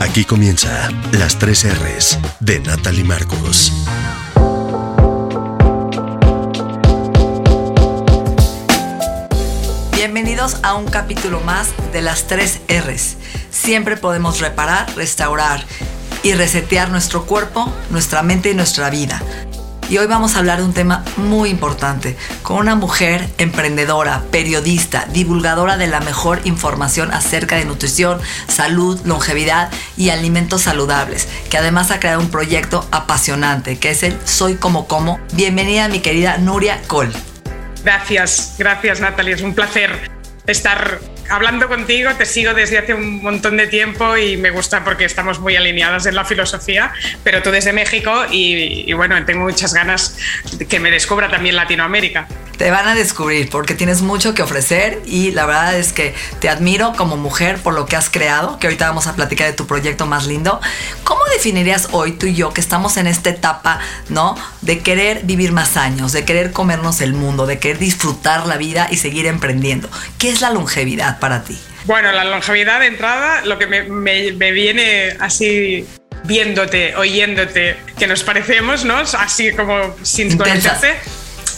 Aquí comienza las tres R's de Natalie Marcus. Bienvenidos a un capítulo más de las tres R's. Siempre podemos reparar, restaurar y resetear nuestro cuerpo, nuestra mente y nuestra vida. Y hoy vamos a hablar de un tema muy importante, con una mujer emprendedora, periodista, divulgadora de la mejor información acerca de nutrición, salud, longevidad y alimentos saludables, que además ha creado un proyecto apasionante, que es el Soy como como. Bienvenida mi querida Nuria Col. Gracias, gracias Natalie, es un placer estar hablando contigo, te sigo desde hace un montón de tiempo y me gusta porque estamos muy alineadas en la filosofía, pero tú desde México y, bueno, tengo muchas ganas que me descubra también Latinoamérica. Te van a descubrir porque tienes mucho que ofrecer y la verdad es que te admiro como mujer por lo que has creado, que ahorita vamos a platicar de tu proyecto más lindo. ¿Cómo definirías hoy tú y yo que estamos en esta etapa, ¿no? De querer vivir más años, de querer comernos el mundo, de querer disfrutar la vida y seguir emprendiendo. ¿Qué es la longevidad para ti? Bueno, la longevidad de entrada, lo que me, me, me viene así viéndote, oyéndote, que nos parecemos, ¿no? Así como sin conocerte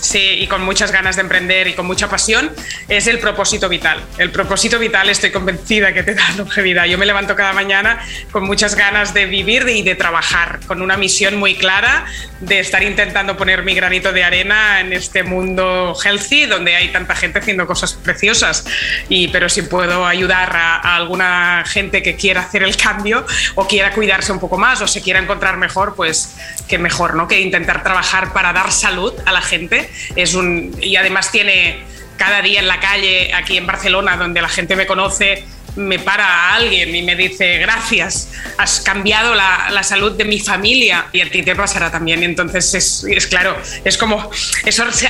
sí, y con muchas ganas de emprender y con mucha pasión, es el propósito vital. El propósito vital estoy convencida que te da longevidad. Yo me levanto cada mañana con muchas ganas de vivir y de trabajar, con una misión muy clara de estar intentando poner mi granito de arena en este mundo healthy, donde hay tanta gente haciendo cosas preciosas. Y, pero si puedo ayudar a, a alguna gente que quiera hacer el cambio o quiera cuidarse un poco más o se quiera encontrar mejor, pues que mejor, ¿no? Que intentar trabajar para dar salud a la gente es un, y además tiene cada día en la calle, aquí en Barcelona, donde la gente me conoce, me para alguien y me dice, gracias, has cambiado la, la, salud de mi familia y a ti te pasará también. Entonces, es, es claro, es como, eso se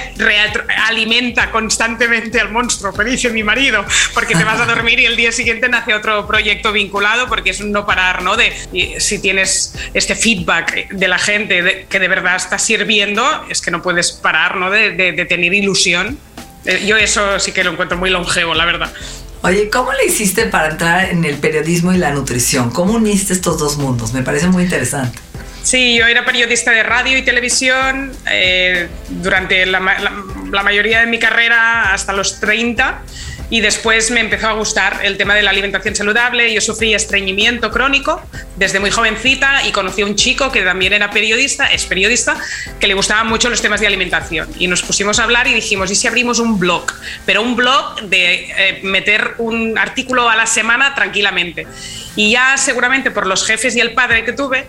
alimenta constantemente al monstruo, me dice mi marido, porque te vas a dormir y el día siguiente nace otro proyecto vinculado, porque es un no parar, ¿no? De si tienes este feedback de la gente que de verdad está sirviendo, es que no puedes parar, ¿no? De, tener ilusión. Yo eso sí que lo encuentro muy longevo, la verdad. Oye, ¿cómo le hiciste para entrar en el periodismo y la nutrición? ¿Cómo uniste estos dos mundos? Me parece muy interesante. Sí, yo era periodista de radio y televisión eh, durante la, la, la, mayoría de mi carrera hasta los 30 y después me empezó a gustar el tema de la alimentación saludable. Yo sufrí estreñimiento crónico desde muy jovencita y conocí a un chico que también era periodista, es periodista, que le gustaban mucho los temas de alimentación. Y nos pusimos a hablar y dijimos, ¿y si abrimos un blog? Pero un blog de eh, meter un artículo a la semana tranquilamente. Y ya seguramente por los jefes y el padre que tuve,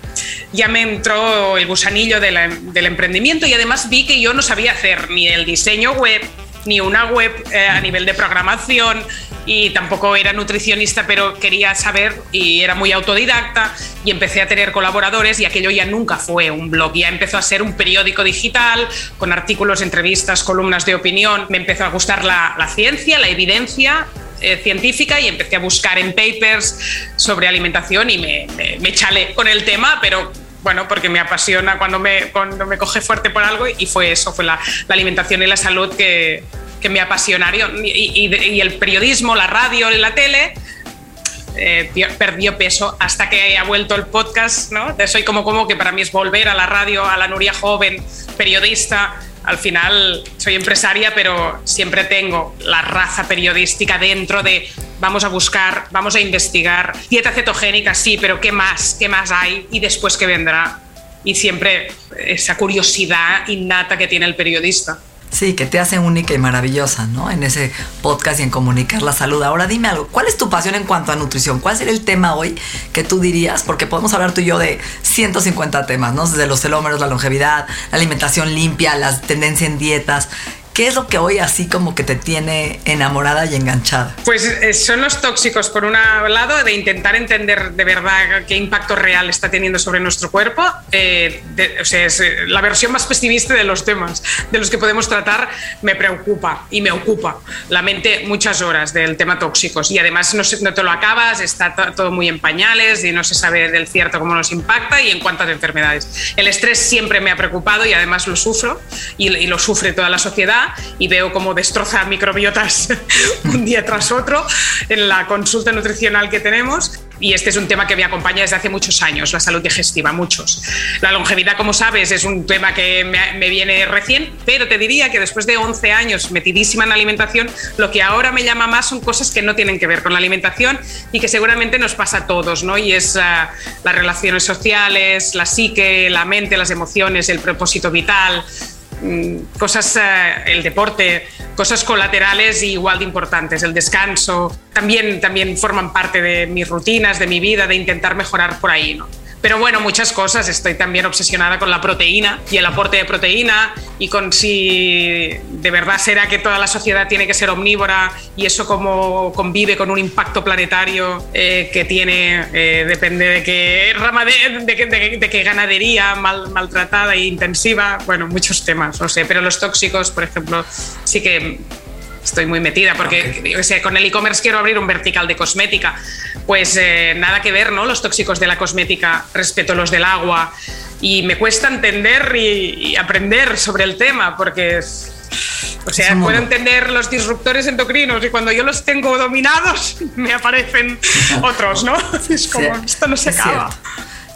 ya me entró el gusanillo la, del emprendimiento y además vi que yo no sabía hacer ni el diseño web, ni una web eh, a nivel de programación y tampoco era nutricionista, pero quería saber y era muy autodidacta y empecé a tener colaboradores y aquello ya nunca fue un blog, ya empezó a ser un periódico digital con artículos, entrevistas, columnas de opinión. Me empezó a gustar la, ciencia, la evidencia eh, científica y empecé a buscar en papers sobre alimentación y me, me, me chalé con el tema, pero bueno, porque me apasiona cuando me, cuando me coge fuerte por algo y fue eso, fue la, la alimentación y la salud que, que me apasionaron. Y, y, y, el periodismo, la radio y la tele eh, perdió peso hasta que ha vuelto el podcast, ¿no? De Soy como como, que para mí es volver a la radio, a la Nuria joven, periodista. Al final soy empresaria, pero siempre tengo la raza periodística dentro de vamos a buscar, vamos a investigar. Dieta cetogénica, sí, pero ¿qué más? ¿Qué más hay? Y después, ¿qué vendrá? Y siempre esa curiosidad innata que tiene el periodista. Sí, que te hace única y maravillosa, ¿no? En ese podcast y en comunicar la salud. Ahora dime algo, ¿cuál es tu pasión en cuanto a nutrición? ¿Cuál sería el tema hoy que tú dirías? Porque podemos hablar tú y yo de 150 temas, ¿no? Desde los telómeros, la longevidad, la alimentación limpia, las tendencias en dietas. ¿Qué es lo que hoy así como que te tiene enamorada y enganchada? Pues eh, son los tóxicos, por un lado, de intentar entender de verdad qué impacto real está teniendo sobre nuestro cuerpo. Eh, o sea, es eh, la versión más pesimista de los temas de los que podemos tratar me preocupa y me ocupa la mente muchas horas del tema tóxicos. Y además no, no te lo acabas, está todo muy en pañales y no se sabe del cierto cómo nos impacta y en cuántas enfermedades. El estrés siempre me ha preocupado y además lo sufro y, y lo sufre toda la sociedad y veo cómo destroza microbiotas un día tras otro en la consulta nutricional que tenemos. Y este es un tema que me acompaña desde hace muchos años, la salud digestiva, muchos. La longevidad, como sabes, es un tema que me, viene recién, pero te diría que después de 11 años metidísima en la alimentación, lo que ahora me llama más son cosas que no tienen que ver con la alimentación y que seguramente nos pasa a todos, ¿no? Y es ah, las relaciones sociales, la psique, la mente, las emociones, el propósito vital, cosas, eh, el deporte, cosas colaterales igual de importantes, el descanso, también, también forman parte de mis rutinas, de mi vida, de intentar mejorar por ahí, ¿no? Pero bueno, muchas cosas. Estoy también obsesionada con la proteína y el aporte de proteína y con si de verdad será que toda la sociedad tiene que ser omnívora y eso cómo convive con un impacto planetario eh, que tiene, eh, depende de qué rama de, de, qué ganadería mal, maltratada e intensiva. Bueno, muchos temas, no sé. Pero los tóxicos, por ejemplo, sí que estoy muy metida porque con el e-commerce quiero abrir un vertical de cosmética. Pues eh, nada que ver, ¿no? Los tóxicos de la cosmética respecto a los del agua. Y me cuesta entender y, aprender sobre el tema porque o sea, puedo entender los disruptores endocrinos y cuando yo los tengo dominados me aparecen otros, ¿no? Es como, esto no se acaba.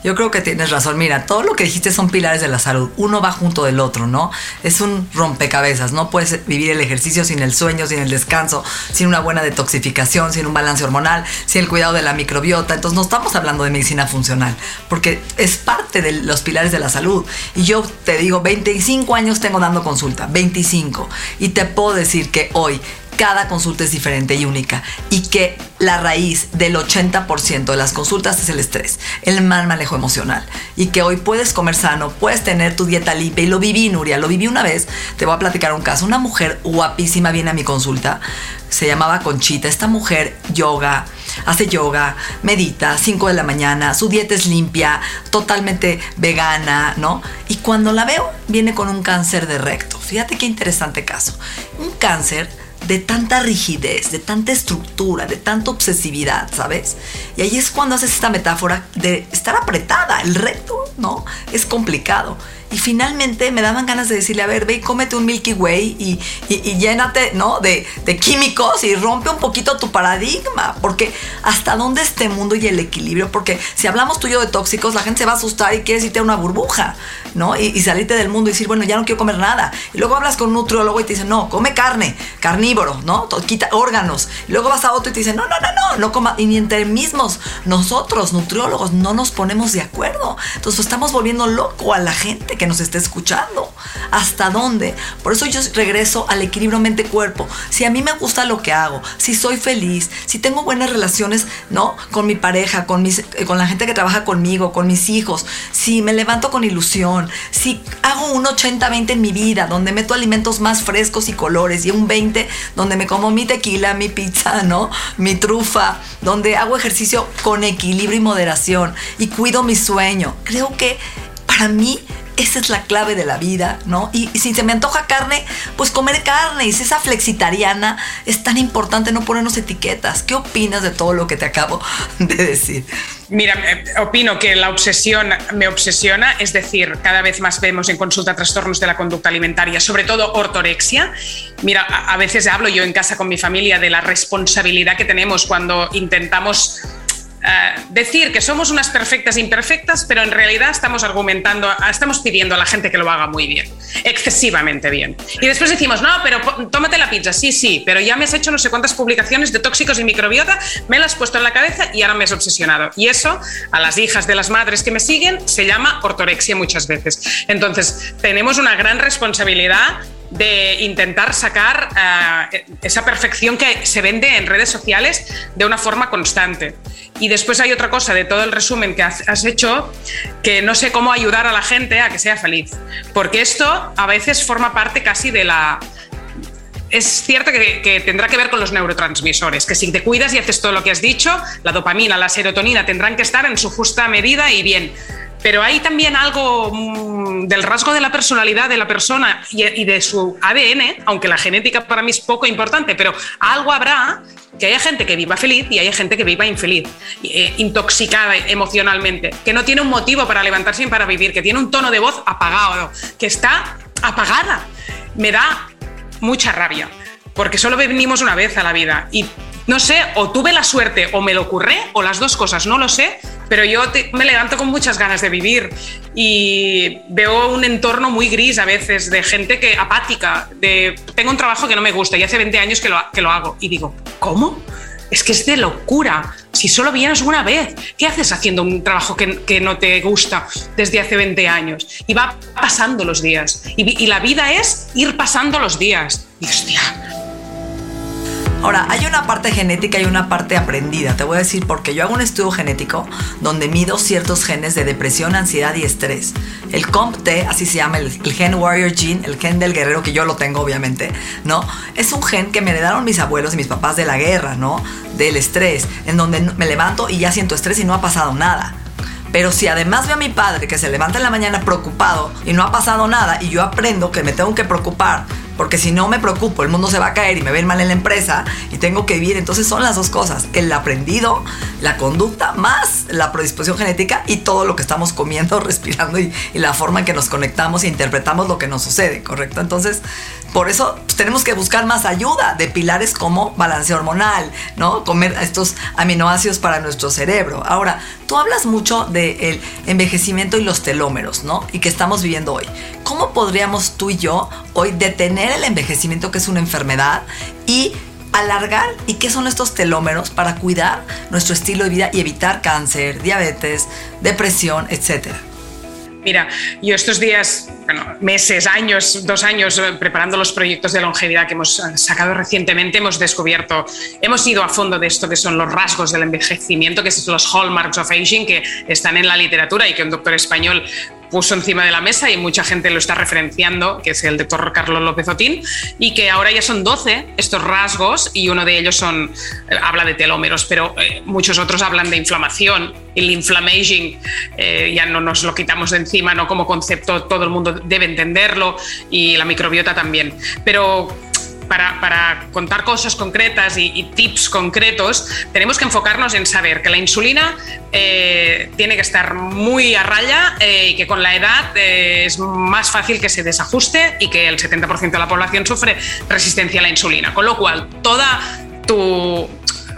Yo creo que tienes razón. Mira, todo lo que dijiste son pilares de la salud. Uno va junto del otro, ¿no? Es un rompecabezas. No puedes vivir el ejercicio sin el sueño, sin el descanso, sin una buena detoxificación, sin un balance hormonal, sin el cuidado de la microbiota. Entonces no estamos hablando de medicina funcional, porque es parte de los pilares de la salud. Y yo te digo, 25 años tengo dando consulta, 25. Y te puedo decir que hoy cada consulta es diferente y única y que la raíz del 80% de las consultas es el estrés, el mal manejo emocional y que hoy puedes comer sano, puedes tener tu dieta limpia y lo viví, Nuria, lo viví una vez, te voy a platicar un caso, una mujer guapísima viene a mi consulta, se llamaba Conchita, esta mujer yoga, hace yoga, medita, 5 de la mañana, su dieta es limpia, totalmente vegana, ¿no? Y cuando la veo, viene con un cáncer de recto. Fíjate qué interesante caso. Un cáncer de tanta rigidez, de tanta estructura, de tanta obsesividad, ¿sabes? Y ahí es cuando haces esta metáfora de estar apretada, el reto, ¿no? Es complicado. Y finalmente me daban ganas de decirle, a ver, ve y cómete un Milky Way y, y, llénate, ¿no? De, de, químicos y rompe un poquito tu paradigma. Porque hasta dónde este mundo y el equilibrio. Porque si hablamos tuyo de tóxicos, la gente se va a asustar y quiere irte a una burbuja, ¿no? Y, y, salirte del mundo y decir, bueno, ya no quiero comer nada. Y luego hablas con un nutriólogo y te dice, no, come carne, carnívoro, ¿no? Quita órganos. Y luego vas a otro y te dice, no, no, no, no, no coma. Y ni entre mismos, nosotros, nutriólogos, no nos ponemos de acuerdo. Entonces estamos volviendo loco a la gente que nos esté escuchando. ¿Hasta dónde? Por eso yo regreso al equilibrio mente-cuerpo. Si a mí me gusta lo que hago, si soy feliz, si tengo buenas relaciones, ¿no? Con mi pareja, con, mis, eh, con la gente que trabaja conmigo, con mis hijos, si me levanto con ilusión, si hago un 80-20 en mi vida, donde meto alimentos más frescos y colores, y un 20 donde me como mi tequila, mi pizza, ¿no? Mi trufa, donde hago ejercicio con equilibrio y moderación y cuido mi sueño. Creo que para mí esa es la clave de la vida, ¿no? Y, si se me antoja carne, pues comer carne. Y si esa flexitariana es tan importante no ponernos etiquetas. ¿Qué opinas de todo lo que te acabo de decir? Mira, eh, opino que la obsesión me obsesiona, es decir, cada vez más vemos en consulta trastornos de la conducta alimentaria, sobre todo ortorexia. Mira, a veces hablo yo en casa con mi familia de la responsabilidad que tenemos cuando intentamos eh, decir que somos unas perfectas imperfectas, pero en realidad estamos argumentando, estamos pidiendo a la gente que lo haga muy bien, excesivamente bien. Y después decimos, no, pero tómate la pizza, sí, sí, pero ya me has hecho no sé cuántas publicaciones de tóxicos y microbiota, me las has puesto en la cabeza y ahora me has obsesionado. Y eso, a las hijas de las madres que me siguen, se llama ortorexia muchas veces. Entonces, tenemos una gran responsabilidad de intentar sacar eh, esa perfección que se vende en redes sociales de una forma constante. Y después hay otra cosa de todo el resumen que has, hecho, que no sé cómo ayudar a la gente a que sea feliz. Porque esto a veces forma parte casi de la, es cierto que, que, tendrá que ver con los neurotransmisores, que si te cuidas y haces todo lo que has dicho, la dopamina, la serotonina tendrán que estar en su justa medida y bien. Pero hay también algo del rasgo de la personalidad de la persona y de su ADN, aunque la genética para mí es poco importante, pero algo habrá que haya gente que viva feliz y haya gente que viva infeliz, eh, intoxicada emocionalmente, que no tiene un motivo para levantarse y para vivir, que tiene un tono de voz apagado, que está apagada. Me da mucha rabia, porque solo venimos una vez a la vida y no sé, o tuve la suerte o me lo ocurre, o las dos cosas, no lo sé, pero yo me levanto con muchas ganas de vivir y veo un entorno muy gris a veces de gente que apática, de tengo un trabajo que no me gusta y hace 20 años que lo, que lo hago y digo, ¿cómo? Es que es de locura. Si solo vienes una vez, ¿qué haces haciendo un trabajo que, que no te gusta desde hace 20 años? Y va pasando los días. Y, y la vida es ir pasando los días. Y hostia, Ahora, hay una parte genética y una parte aprendida. Te voy a decir porque yo hago un estudio genético donde mido ciertos genes de depresión, ansiedad y estrés. El COMP-T, así se llama, el, Gen Warrior Gene, el gen del guerrero, que yo lo tengo obviamente, ¿no? Es un gen que me heredaron mis abuelos y mis papás de la guerra, ¿no? Del estrés, en donde me levanto y ya siento estrés y no ha pasado nada. Pero si además veo a mi padre que se levanta en la mañana preocupado y no ha pasado nada y yo aprendo que me tengo que preocupar porque si no me preocupo, el mundo se va a caer y me ven mal en la empresa y tengo que vivir. Entonces son las dos cosas, el aprendido, la conducta, más la predisposición genética y todo lo que estamos comiendo, respirando y, la forma en que nos conectamos e interpretamos lo que nos sucede, ¿correcto? Entonces, por eso tenemos que buscar más ayuda de pilares como balance hormonal, ¿no? Comer estos aminoácidos para nuestro cerebro. Ahora, tú hablas mucho del envejecimiento y los telómeros, ¿no? Y que estamos viviendo hoy. ¿Cómo podríamos tú y yo hoy detener el envejecimiento, que es una enfermedad, y alargar y qué son estos telómeros para cuidar nuestro estilo de vida y evitar cáncer, diabetes, depresión, etcétera? Mira, yo estos días, bueno, meses, años, dos años eh, preparando los proyectos de longevidad que hemos eh, sacado recientemente, hemos descubierto, hemos ido a fondo de esto que son los rasgos del envejecimiento, que son los hallmarks of aging, que están en la literatura y que un doctor español puso encima de la mesa y mucha gente lo está referenciando, que es el doctor Carlos López Otín, y que ahora ya son 12 estos rasgos y uno de ellos son, eh, habla de telómeros, pero eh, muchos otros hablan de inflamación. El inflammaging eh, ya no nos lo quitamos de encima, no como concepto, todo el mundo debe entenderlo y la microbiota también. Pero para, contar cosas concretas y, tips concretos, tenemos que enfocarnos en saber que la insulina eh, tiene que estar muy a raya eh, y que con la edad eh, es más fácil que se desajuste y que el 70% de la población sufre resistencia a la insulina. Con lo cual, toda tu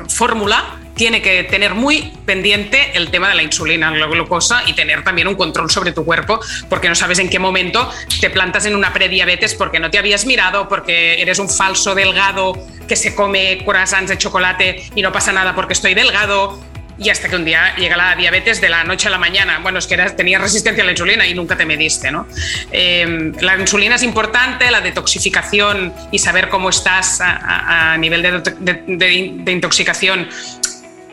fórmula tiene que tener muy pendiente el tema de la insulina, la glucosa y tener también un control sobre tu cuerpo, porque no sabes en qué momento te plantas en una prediabetes porque no te habías mirado, porque eres un falso delgado que se come croissants de chocolate y no pasa nada porque estoy delgado. Y hasta que un día llega la diabetes de la noche a la mañana. Bueno, es que tenías resistencia a la insulina y nunca te mediste, ¿no? Eh, la insulina es importante, la detoxificación y saber cómo estás a, nivel de intoxicación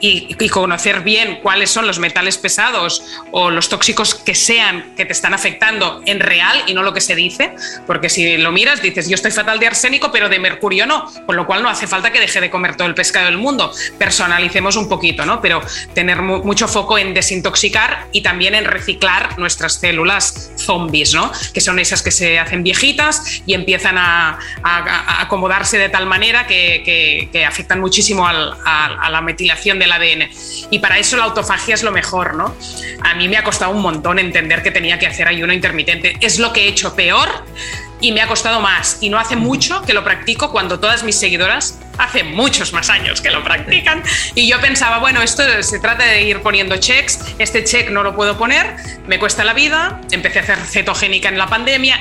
y, conocer bien cuáles son los metales pesados o los tóxicos que sean que te están afectando en real y no lo que se dice, porque si lo miras dices yo estoy fatal de arsénico pero de mercurio no, con lo cual no hace falta que deje de comer todo el pescado del mundo, personalicemos un poquito, ¿no? Pero tener mucho foco en desintoxicar y también en reciclar nuestras células zombies, ¿no? Que son esas que se hacen viejitas y empiezan a, acomodarse de tal manera que, afectan muchísimo a la metilación de ADN. Y para eso la autofagia es lo mejor, ¿no? A mí me ha costado un montón entender que tenía que hacer ayuno intermitente. Es lo que he hecho peor y me ha costado más. Y no hace mucho que lo practico cuando todas mis seguidoras hace muchos más años que lo practican. Y yo pensaba, bueno, esto se trata de ir poniendo checks, este check no lo puedo poner, me cuesta la vida, empecé a hacer cetogénica en la pandemia,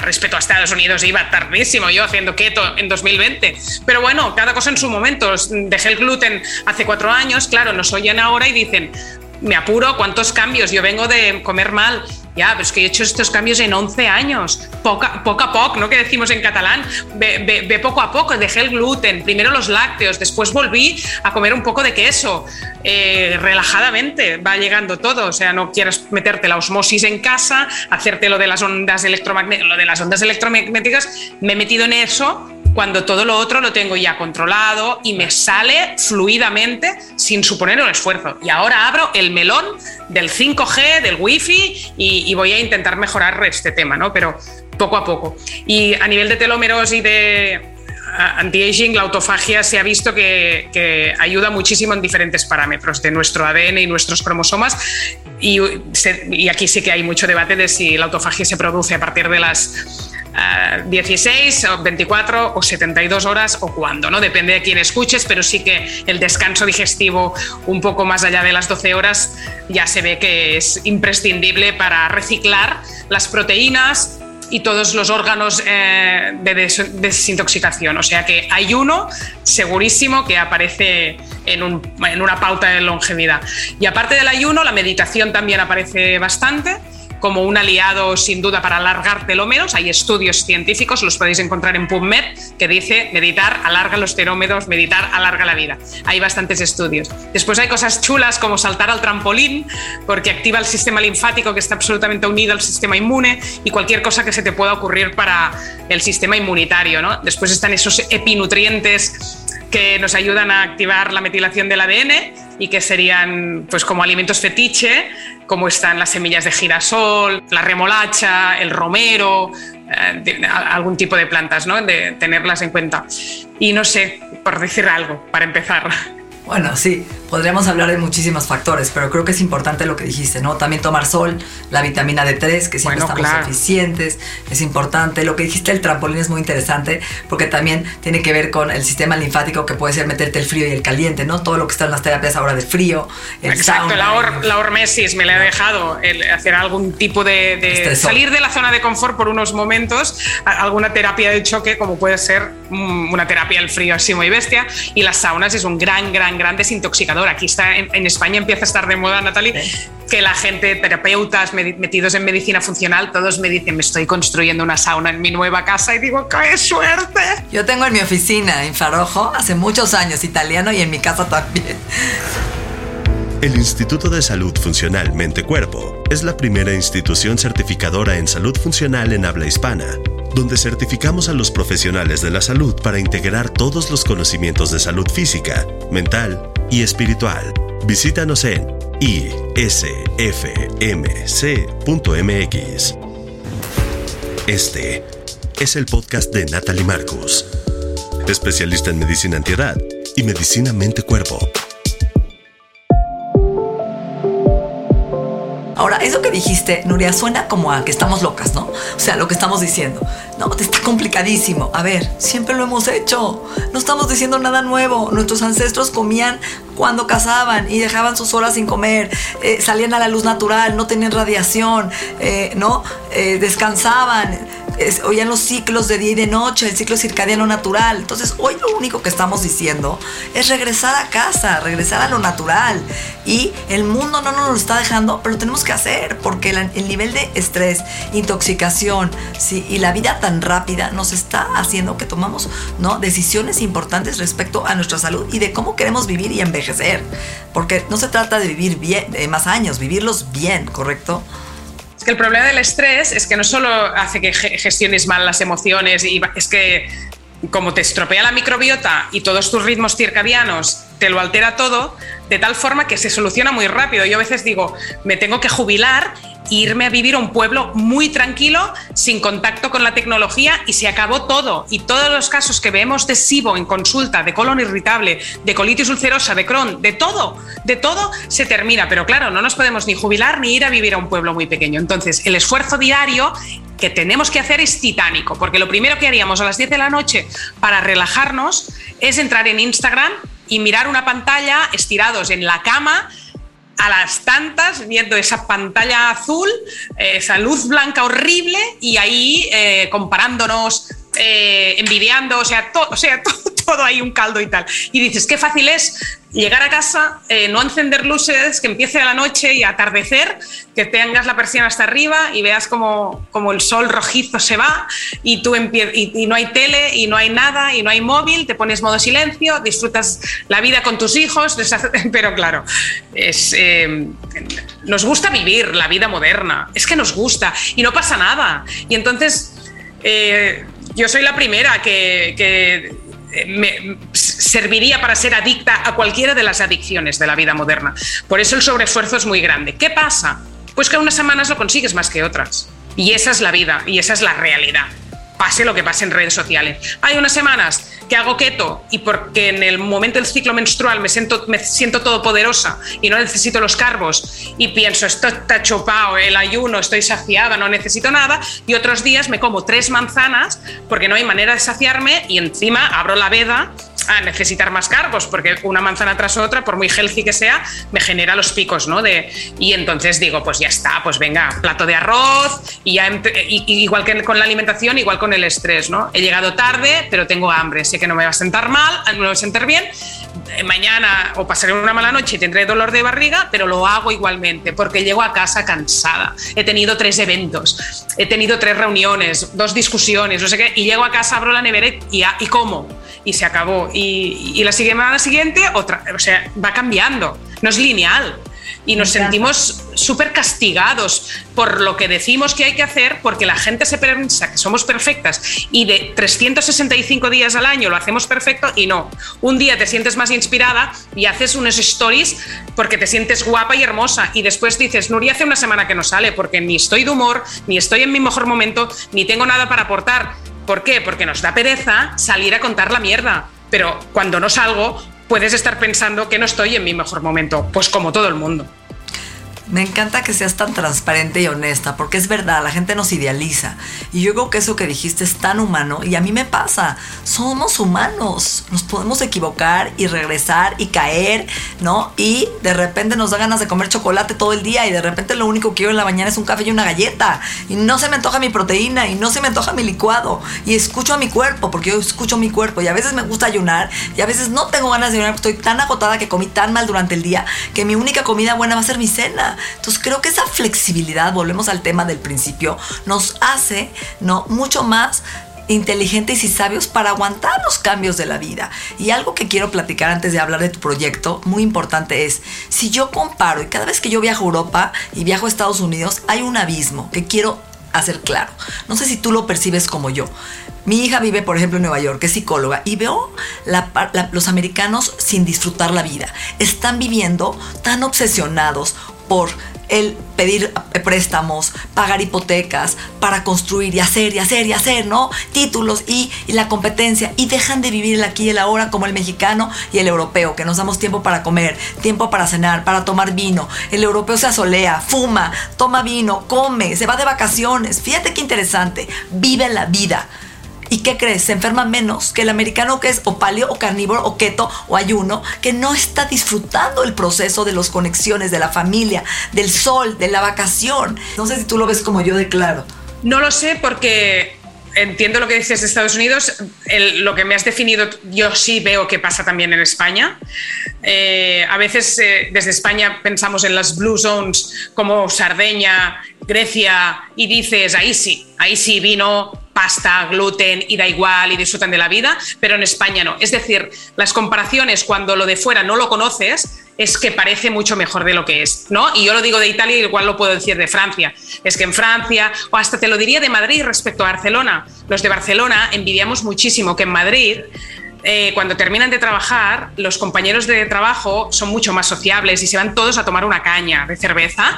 respecto a Estados Unidos iba tardísimo yo haciendo keto en 2020. Pero bueno, cada cosa en su momento. Dejé el gluten hace cuatro años, claro, nos oyen ahora y dicen, me apuro, ¿cuántos cambios? Yo vengo de comer mal. Ya, pero es que he hecho estos cambios en 11 años, poco, a poco, ¿no? Que decimos en catalán, ve, poco a poco, dejé el gluten, primero los lácteos, después volví a comer un poco de queso, eh, relajadamente, va llegando todo, o sea, no quieres meterte la osmosis en casa, hacerte lo de las ondas electromagnéticas, lo de las ondas electromagnéticas, me he metido en eso cuando todo lo otro lo tengo ya controlado y me sale fluidamente sin suponer un esfuerzo. Y ahora abro el melón del 5G, del Wi-Fi y, voy a intentar mejorar este tema, ¿no? Pero poco a poco. Y a nivel de telómeros y de anti-aging, la autofagia se ha visto que, ayuda muchísimo en diferentes parámetros de nuestro ADN y nuestros cromosomas. Y, aquí sí que hay mucho debate de si la autofagia se produce a partir de las 16 o 24 o 72 horas o cuándo, ¿no? Depende de quién escuches, pero sí que el descanso digestivo un poco más allá de las 12 horas ya se ve que es imprescindible para reciclar las proteínas y todos los órganos eh, de desintoxicación. O sea que hay uno segurísimo que aparece en, en una pauta de longevidad. Y aparte del ayuno, la meditación también aparece bastante como un aliado sin duda para alargar telómeros. Hay estudios científicos, los podéis encontrar en PubMed, que dice meditar alarga los telómeros, meditar alarga la vida. Hay bastantes estudios. Después hay cosas chulas como saltar al trampolín, porque activa el sistema linfático que está absolutamente unido al sistema inmune y cualquier cosa que se te pueda ocurrir para el sistema inmunitario. Después están esos epinutrientes que nos ayudan a activar la metilación del ADN y que serían pues como alimentos fetiche, como están las semillas de girasol, la remolacha, el romero, eh, algún tipo de plantas, ¿no? De tenerlas en cuenta. Y no sé, por decir algo, para empezar. Bueno, sí, podríamos hablar de muchísimos factores, pero creo que es importante lo que dijiste, ¿no? También tomar sol, la vitamina D3, que siempre estamos eficientes, es importante. Lo que dijiste el trampolín es muy interesante porque también tiene que ver con el sistema linfático que puede ser meterte el frío y el caliente, ¿no? Todo lo que está en las terapias ahora de frío. Exacto, la, la, hormesis me le ha dejado el hacer algún tipo de, salir de la zona de confort por unos momentos, alguna terapia de choque como puede ser mm, una terapia del frío así muy bestia y las saunas es un gran, gran gran desintoxicador. Aquí está, en, España empieza a estar de moda, Natalie, que la gente, terapeutas metidos en medicina funcional, todos me dicen, me estoy construyendo una sauna en mi nueva casa y digo, ¡qué suerte! Yo tengo en mi oficina infrarrojo hace muchos años, italiano, y en mi casa también. El Instituto de Salud Funcional Mente Cuerpo es la primera institución certificadora en salud funcional en habla hispana donde certificamos a los profesionales de la salud para integrar todos los conocimientos de salud física, mental y espiritual. Visítanos en isfmc.mx. Este es el podcast de Natalie Marcus, especialista en medicina antiedad y medicina mente-cuerpo. Ahora, eso que dijiste, Nuria, suena como a que estamos locas, ¿no? O sea, lo que estamos diciendo. No, está complicadísimo. A ver, siempre lo hemos hecho. No estamos diciendo nada nuevo. Nuestros ancestros comían cuando cazaban y dejaban sus horas sin comer, eh, salían a la luz natural, no tenían radiación, eh, ¿no? Eh, descansaban oían los ciclos de día y de noche, el ciclo circadiano natural. Entonces, hoy lo único que estamos diciendo es regresar a casa, regresar a lo natural. Y el mundo no nos lo está dejando, pero lo tenemos que hacer porque el, nivel de estrés, intoxicación y la vida tan rápida nos está haciendo que tomamos ¿no? decisiones importantes respecto a nuestra salud y de cómo queremos vivir y envejecer. Porque no se trata de vivir más años, vivirlos bien, ¿correcto? Que el problema del estrés es que no solo hace que gestiones mal las emociones, y es que como te estropea la microbiota y todos tus ritmos circadianos te lo altera todo, de tal forma que se soluciona muy rápido. Yo a veces digo, me tengo que jubilar irme a vivir a un pueblo muy tranquilo, sin contacto con la tecnología y se acabó todo. Y todos los casos que vemos de SIBO en consulta, de colon irritable, de colitis ulcerosa, de Crohn, de todo, de todo se termina. Pero claro, no nos podemos ni jubilar ni ir a vivir a un pueblo muy pequeño. Entonces, el esfuerzo diario que tenemos que hacer es titánico, porque lo primero que haríamos a las 10 de la noche para relajarnos es entrar en Instagram y mirar una pantalla estirados en la cama a las tantas viendo esa pantalla azul, eh, esa luz blanca horrible y ahí eh, comparándonos, eh, envidiando, o sea, o sea todo ahí un caldo y tal. Y dices, qué fácil es llegar a casa, eh, no encender luces, que empiece la noche y atardecer, que tengas la persiana hasta arriba y veas como, como el sol rojizo se va y, tú y, y, no hay tele y no hay nada y no hay móvil, te pones modo silencio, disfrutas la vida con tus hijos, pero claro, es, eh, nos gusta vivir la vida moderna, es que nos gusta y no pasa nada. Y entonces... Eh, yo soy la primera que, que me serviría para ser adicta a cualquiera de las adicciones de la vida moderna. Por eso el sobreesfuerzo es muy grande. ¿Qué pasa? Pues que unas semanas lo consigues más que otras. Y esa es la vida y esa es la realidad pase lo que pase en redes sociales. Hay unas semanas que hago keto y porque en el momento del ciclo menstrual me siento, me siento todopoderosa y no necesito los carbos y pienso, esto está chopado, el ayuno, estoy saciada, no necesito nada. Y otros días me como tres manzanas porque no hay manera de saciarme y encima abro la veda a necesitar más cargos, porque una manzana tras otra, por muy healthy que sea, me genera los picos, ¿no? De, y entonces digo, pues ya está, pues venga, plato de arroz, y ya, igual que con la alimentación, igual con el estrés, ¿no? He llegado tarde, pero tengo hambre, sé que no me va a sentar mal, no me va a sentar bien, eh, mañana o pasaré una mala noche y tendré dolor de barriga, pero lo hago igualmente, porque llego a casa cansada. He tenido tres eventos, he tenido tres reuniones, dos discusiones, no sé qué, y llego a casa, abro la nevera y, y como, y se acabó y, la semana siguiente otra, o sea, va cambiando, no es lineal. Y nos sentimos súper castigados por lo que decimos que hay que hacer, porque la gente se piensa que somos perfectas y de 365 días al año lo hacemos perfecto y no. Un día te sientes más inspirada y haces unos stories porque te sientes guapa y hermosa y después dices, Nuria hace una semana que no sale porque ni estoy de humor, ni estoy en mi mejor momento, ni tengo nada para aportar. ¿Por qué? Porque nos da pereza salir a contar la mierda pero cuando no salgo puedes estar pensando que no estoy en mi mejor momento, pues como todo el mundo. Me encanta que seas tan transparente y honesta, porque es verdad, la gente nos idealiza. Y yo creo que eso que dijiste es tan humano, y a mí me pasa. Somos humanos, nos podemos equivocar y regresar y caer, ¿no? Y de repente nos da ganas de comer chocolate todo el día, y de repente lo único que quiero en la mañana es un café y una galleta. Y no se me antoja mi proteína, y no se me antoja mi licuado. Y escucho a mi cuerpo, porque yo escucho mi cuerpo, y a veces me gusta ayunar, y a veces no tengo ganas de ayunar, estoy tan agotada que comí tan mal durante el día, que mi única comida buena va a ser mi cena. Entonces creo que esa flexibilidad, volvemos al tema del principio, nos hace ¿no? mucho más inteligentes y sabios para aguantar los cambios de la vida. Y algo que quiero platicar antes de hablar de tu proyecto, muy importante es, si yo comparo y cada vez que yo viajo a Europa y viajo a Estados Unidos, hay un abismo que quiero hacer claro. No sé si tú lo percibes como yo. Mi hija vive, por ejemplo, en Nueva York, es psicóloga, y veo los americanos sin disfrutar la vida. Están viviendo tan obsesionados por el pedir préstamos, pagar hipotecas para construir y hacer y hacer y hacer, ¿no? Títulos y, la competencia y dejan de vivir el aquí y el ahora como el mexicano y el europeo, que nos damos tiempo para comer, tiempo para cenar, para tomar vino. El europeo se asolea, fuma, toma vino, come, se va de vacaciones. Fíjate qué interesante, vive la vida. ¿Y qué crees? Se enferma menos que el americano que es o o carnívoro o keto o ayuno, que no está disfrutando el proceso de las conexiones, de la familia, del sol, de la vacación. No sé si tú lo ves como yo declaro. No lo sé porque entiendo lo que dices de Estados Unidos. lo que me has definido, yo sí veo que pasa también en España. Eh, a veces eh, desde España pensamos en las blue zones como Sardeña, Grecia, y dices, ahí sí, ahí sí vino pasta, gluten y da igual y disfrutan de la vida, pero en España no. Es decir, las comparaciones cuando lo de fuera no lo conoces es que parece mucho mejor de lo que es, ¿no? Y yo lo digo de Italia, igual lo puedo decir de Francia. Es que en Francia, o hasta te lo diría de Madrid respecto a Barcelona, los de Barcelona envidiamos muchísimo que en Madrid eh, cuando terminan de trabajar, los compañeros de trabajo son mucho más sociables y se van todos a tomar una caña de cerveza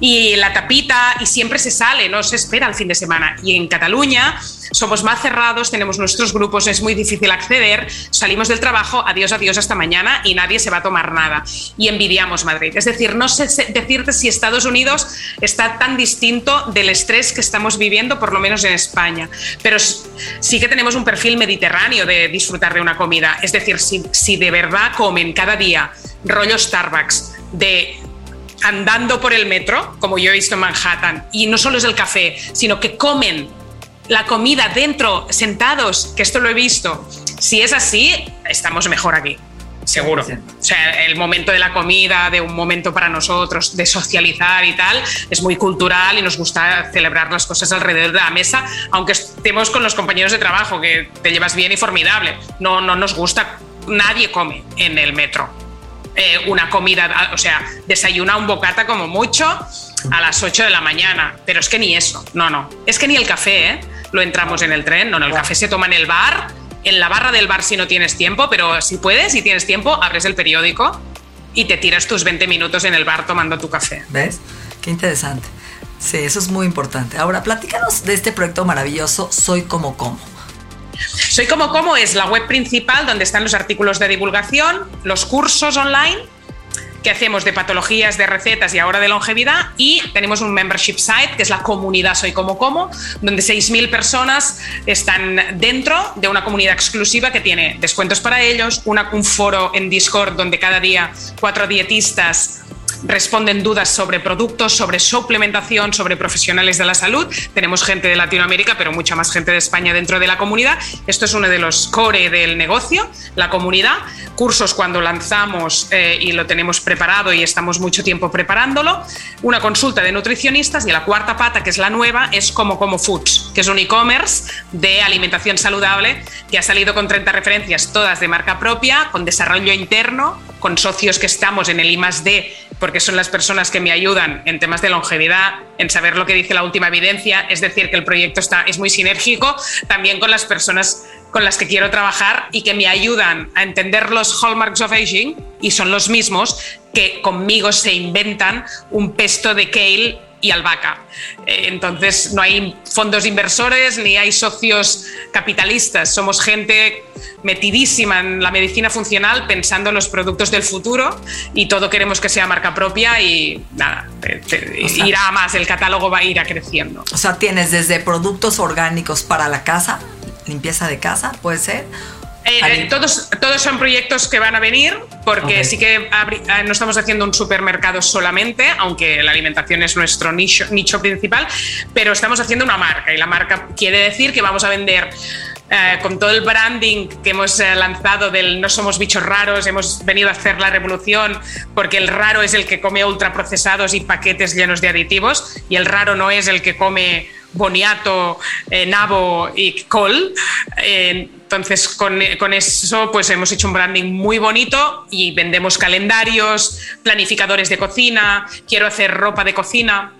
y la tapita y siempre se sale, no se espera el fin de semana. Y en Cataluña somos más cerrados, tenemos nuestros grupos, es muy difícil acceder, salimos del trabajo, adiós, adiós hasta mañana y nadie se va a tomar nada. Y envidiamos Madrid. Es decir, no sé decirte si Estados Unidos está tan distinto del estrés que estamos viviendo, por lo menos en España, pero sí que tenemos un perfil mediterráneo de disfrutar de una comida. Es decir, si, si de verdad comen cada día rollo Starbucks de andando por el metro, como yo he visto en Manhattan, y no solo es el café, sino que comen la comida dentro, sentados, que esto lo he visto. Si es así, estamos mejor aquí. Seguro. O sea, el momento de la comida, de un momento para nosotros, de socializar y tal, es muy cultural y nos gusta celebrar las cosas alrededor de la mesa, aunque estemos con los compañeros de trabajo, que te llevas bien y formidable. No, no nos gusta, nadie come en el metro. Eh, una comida, o sea, desayuna un bocata como mucho a las 8 de la mañana, pero es que ni eso, no, no, es que ni el café, ¿eh? lo entramos en el tren. No, no, el café se toma en el bar, en la barra del bar si no tienes tiempo, pero si puedes, si tienes tiempo, abres el periódico y te tiras tus 20 minutos en el bar tomando tu café. ¿Ves? Qué interesante. Sí, eso es muy importante. Ahora, platícanos de este proyecto maravilloso, Soy como como. Soy como como es la web principal donde están los artículos de divulgación, los cursos online que hacemos de patologías, de recetas y ahora de longevidad. Y tenemos un membership site, que es la comunidad Soy Como Como, donde 6.000 personas están dentro de una comunidad exclusiva que tiene descuentos para ellos, un foro en Discord donde cada día cuatro dietistas responden dudas sobre productos, sobre suplementación, sobre profesionales de la salud. Tenemos gente de Latinoamérica, pero mucha más gente de España dentro de la comunidad. Esto es uno de los core del negocio, la comunidad. Cursos cuando lanzamos eh, y lo tenemos preparado y estamos mucho tiempo preparándolo. Una consulta de nutricionistas y la cuarta pata, que es la nueva, es Como Como Foods, que es un e-commerce de alimentación saludable que ha salido con 30 referencias, todas de marca propia, con desarrollo interno, con socios que estamos en el I D porque son las personas que me ayudan en temas de longevidad, en saber lo que dice la última evidencia, es decir, que el proyecto está, es muy sinérgico también con las personas con las que quiero trabajar y que me ayudan a entender los hallmarks of aging y son los mismos que conmigo se inventan un pesto de kale y albahaca. Eh, entonces no hay fondos inversores ni hay socios capitalistas, somos gente metidísima en la medicina funcional pensando en los productos del futuro y todo queremos que sea marca propia y nada, irá a más, el catálogo va a ir a creciendo. O sea, tienes desde productos orgánicos para la casa, limpieza de casa, puede ser, eh, eh, todos, todos son proyectos que van a venir porque sí que eh, no estamos haciendo un supermercado solamente, aunque la alimentación es nuestro nicho, nicho principal, pero estamos haciendo una marca y la marca quiere decir que vamos a vender con todo el branding que hemos lanzado del no somos bichos raros, hemos venido a hacer la revolución porque el raro es el que come ultraprocesados y paquetes llenos de aditivos y el raro no es el que come boniato, nabo y col. Entonces, con, eso, pues hemos hecho un branding muy bonito y vendemos calendarios, planificadores de cocina, quiero hacer ropa de cocina.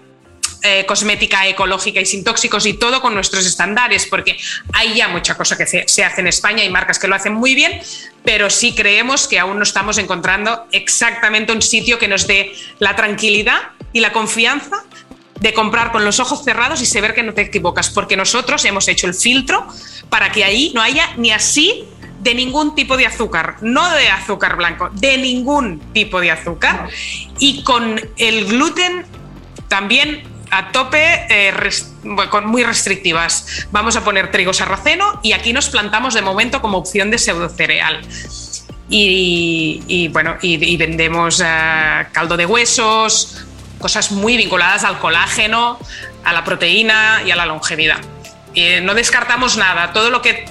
Eh, cosmética ecológica y sin tóxicos y todo con nuestros estándares, porque hay ya mucha cosa que se, hace en España y marcas que lo hacen muy bien, pero sí creemos que aún no estamos encontrando exactamente un sitio que nos dé la tranquilidad y la confianza de comprar con los ojos cerrados y saber que no te equivocas, porque nosotros hemos hecho el filtro para que ahí no haya ni así de ningún tipo de azúcar, no de azúcar blanco, de ningún tipo de azúcar. Y con el gluten también a tope, eh, con muy restrictivas. Vamos a poner trigo sarraceno y aquí nos plantamos de momento como opción de pseudocereal. Y, y bueno, y, vendemos eh, caldo de huesos, cosas muy vinculadas al colágeno, a la proteína y a la longevidad. Y no descartamos nada, todo lo que,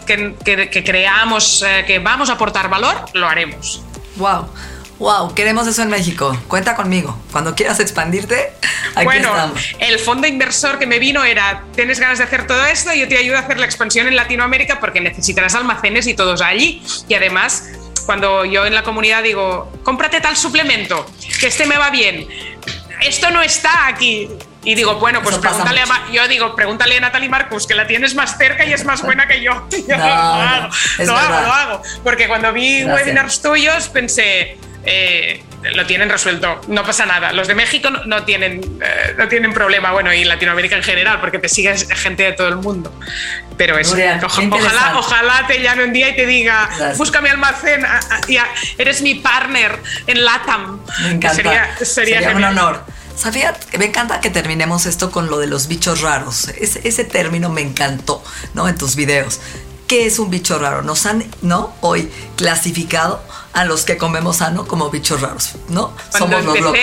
creamos eh, que vamos a aportar valor, lo haremos. ¡Wow! Wow, queremos eso en México. Cuenta conmigo. Cuando quieras expandirte, aquí bueno, el fondo inversor que me vino era, tienes ganas de hacer todo esto, yo te ayudo a hacer la expansión en Latinoamérica porque necesitarás almacenes y todos allí. Y además, cuando yo en la comunidad digo, cómprate tal suplemento, que este me va bien, esto no está aquí. Y digo, bueno, pues pregúntale a, yo digo, pregúntale a Natalie Marcus, que la tienes más cerca y es más buena que yo. yo lo hago, lo hago, lo hago. Porque cuando vi webinars tuyos pensé, eh, lo tienen resuelto, no pasa nada. Los de México no, tienen, eh, no tienen problema, bueno, y Latinoamérica en general, porque te sigue gente de todo el mundo. Pero eso, ojalá, ojalá te llame un día y te diga, búscame almacén, eres mi partner en LATAM. Me encanta. Sería, sería, un honor. Sabía, me encanta que terminemos esto con lo de los bichos raros. Ese, ese término me encantó, ¿no? En tus videos. ¿Qué es un bicho raro? Nos han, ¿no? Hoy clasificado a los que comemos sano como bichos raros, ¿no? Somos los locos.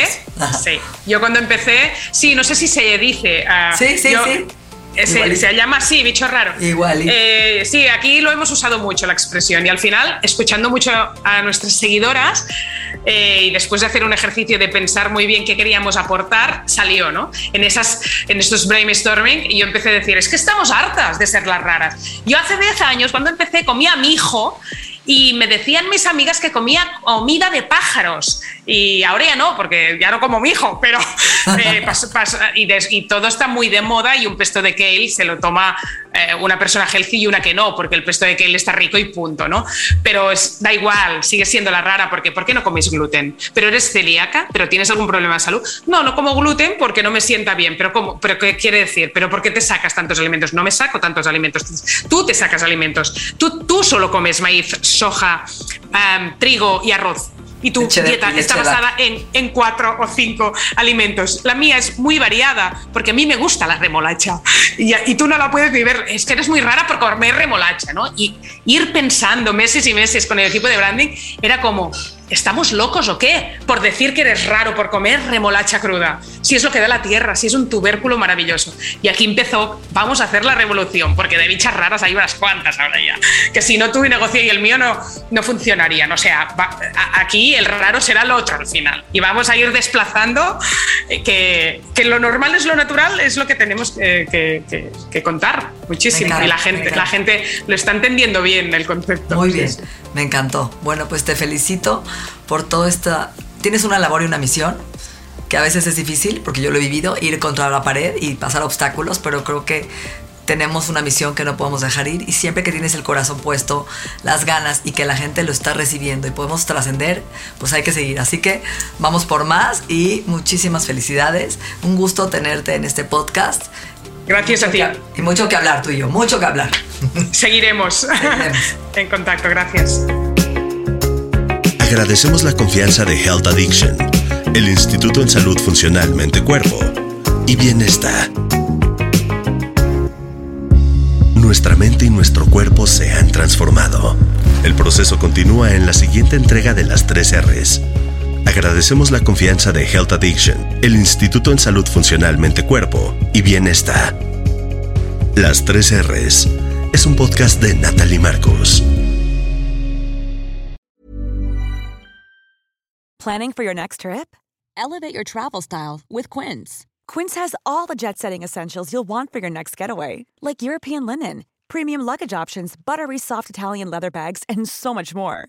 Sí. Yo cuando empecé, sí, no sé si se dice. Uh, sí, sí, sí. Se, se, llama así, bicho raro. Igual. Eh, sí, aquí lo hemos usado mucho la expresión y al final, escuchando mucho a nuestras seguidoras eh, y después de hacer un ejercicio de pensar muy bien qué queríamos aportar, salió, ¿no? En, esas, en estos brainstorming y yo empecé a decir, es que estamos hartas de ser las raras. Yo hace 10 años, cuando empecé, comía a mi hijo y me decían mis amigas que comía comida de pájaros y ahora ya no, porque ya no como mi hijo, pero eh, y, todo está muy de moda y un pesto de kale se lo toma eh, una persona healthy y una que no, porque el pesto de kale está rico y punto, ¿no? Pero da igual, sigue siendo la rara, porque ¿por qué no comes gluten? ¿Pero eres celíaca? ¿Pero tienes algún problema de salud? No, no como gluten porque no me sienta bien, pero ¿cómo? ¿Pero qué quiere decir? ¿Pero por qué te sacas tantos alimentos? No me saco tantos alimentos, tú te sacas alimentos, tú, tú solo comes maíz, soja, trigo y arroz y tu dieta está basada en, en, cuatro o cinco alimentos. La mía es muy variada porque a mí me gusta la remolacha y, y tú no la puedes vivir. Es que eres muy rara por comer remolacha, ¿no? Y ir pensando meses y meses con el equipo de branding era como, ¿Estamos locos o qué? Por decir que eres raro por comer remolacha cruda. Si es lo que da la tierra, si es un tubérculo maravilloso. Y aquí empezó, vamos a hacer la revolución, porque de bichas raras hay unas cuantas ahora ya. Que si no tu negocio y el mío no, no funcionarían. O sea, aquí el raro será el otro al final. Y vamos a ir desplazando eh, que, que lo normal es lo natural, es lo que tenemos que, que, contar muchísimo. y la gente, la gente lo está entendiendo bien el concepto. Muy bien, me encantó. Bueno, pues te felicito por todo esta... Tienes una labor y una misión que a veces es difícil, porque yo lo he vivido, ir contra la pared y pasar obstáculos, pero creo que tenemos una misión que no podemos dejar ir y siempre que tienes el corazón puesto, las ganas y que la gente lo está recibiendo y podemos trascender, pues hay que seguir. Así que vamos por más y muchísimas felicidades. Un gusto tenerte en este podcast. Gracias a ti. y mucho que hablar tú y yo, mucho que hablar. Seguiremos, Seguiremos. en contacto, gracias. Agradecemos la confianza de Health Addiction, el Instituto en Salud Funcional Mente-Cuerpo y Bienestar. Nuestra mente y nuestro cuerpo se han transformado. El proceso continúa en la siguiente entrega de las tres R's. Agradecemos la confianza de Health Addiction, el Instituto en Salud Funcional Mente-Cuerpo y Bienestar. Las tres R's es un podcast de Natalie Marcos. Planning for your next trip? Elevate your travel style with Quince. Quince has all the jet setting essentials you'll want for your next getaway, like European linen, premium luggage options, buttery soft Italian leather bags, and so much more.